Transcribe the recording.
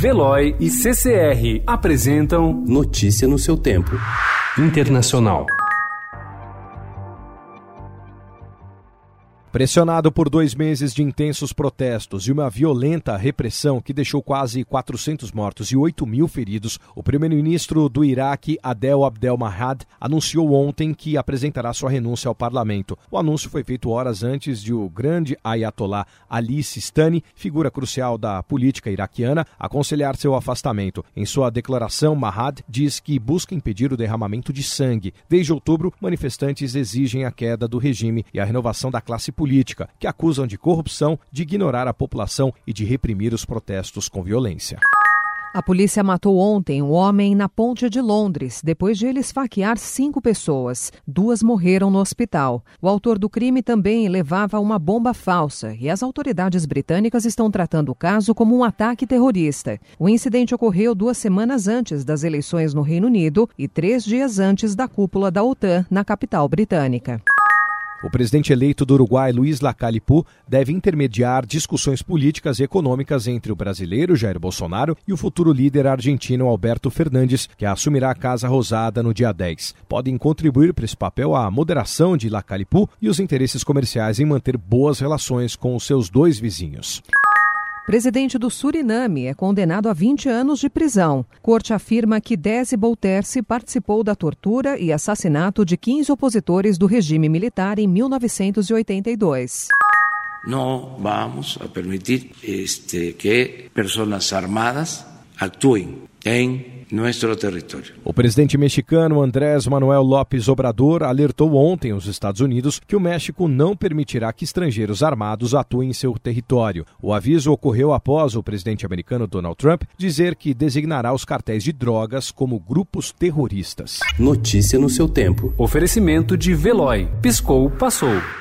Veloy e CCR apresentam Notícia no seu tempo. Internacional. Pressionado por dois meses de intensos protestos e uma violenta repressão que deixou quase 400 mortos e 8 mil feridos, o primeiro-ministro do Iraque, Adel Abdel Mahad, anunciou ontem que apresentará sua renúncia ao parlamento. O anúncio foi feito horas antes de o grande Ayatollah Ali Sistani, figura crucial da política iraquiana, aconselhar seu afastamento. Em sua declaração, Mahad diz que busca impedir o derramamento de sangue. Desde outubro, manifestantes exigem a queda do regime e a renovação da classe política, que acusam de corrupção, de ignorar a população e de reprimir os protestos com violência. A polícia matou ontem um homem na ponte de Londres, depois de ele esfaquear cinco pessoas. Duas morreram no hospital. O autor do crime também levava uma bomba falsa e as autoridades britânicas estão tratando o caso como um ataque terrorista. O incidente ocorreu duas semanas antes das eleições no Reino Unido e três dias antes da cúpula da OTAN na capital britânica. O presidente eleito do Uruguai, Luiz Lacalipu, deve intermediar discussões políticas e econômicas entre o brasileiro Jair Bolsonaro e o futuro líder argentino Alberto Fernandes, que assumirá a Casa Rosada no dia 10. Podem contribuir para esse papel a moderação de Lacalipu e os interesses comerciais em manter boas relações com os seus dois vizinhos. Presidente do Suriname é condenado a 20 anos de prisão. Corte afirma que Desi Bouterse participou da tortura e assassinato de 15 opositores do regime militar em 1982. Não vamos a permitir este, que pessoas armadas atuem em nosso território. O presidente mexicano Andrés Manuel López Obrador alertou ontem aos Estados Unidos que o México não permitirá que estrangeiros armados atuem em seu território. O aviso ocorreu após o presidente americano Donald Trump dizer que designará os cartéis de drogas como grupos terroristas. Notícia no seu tempo. Oferecimento de Veloy. Piscou, passou.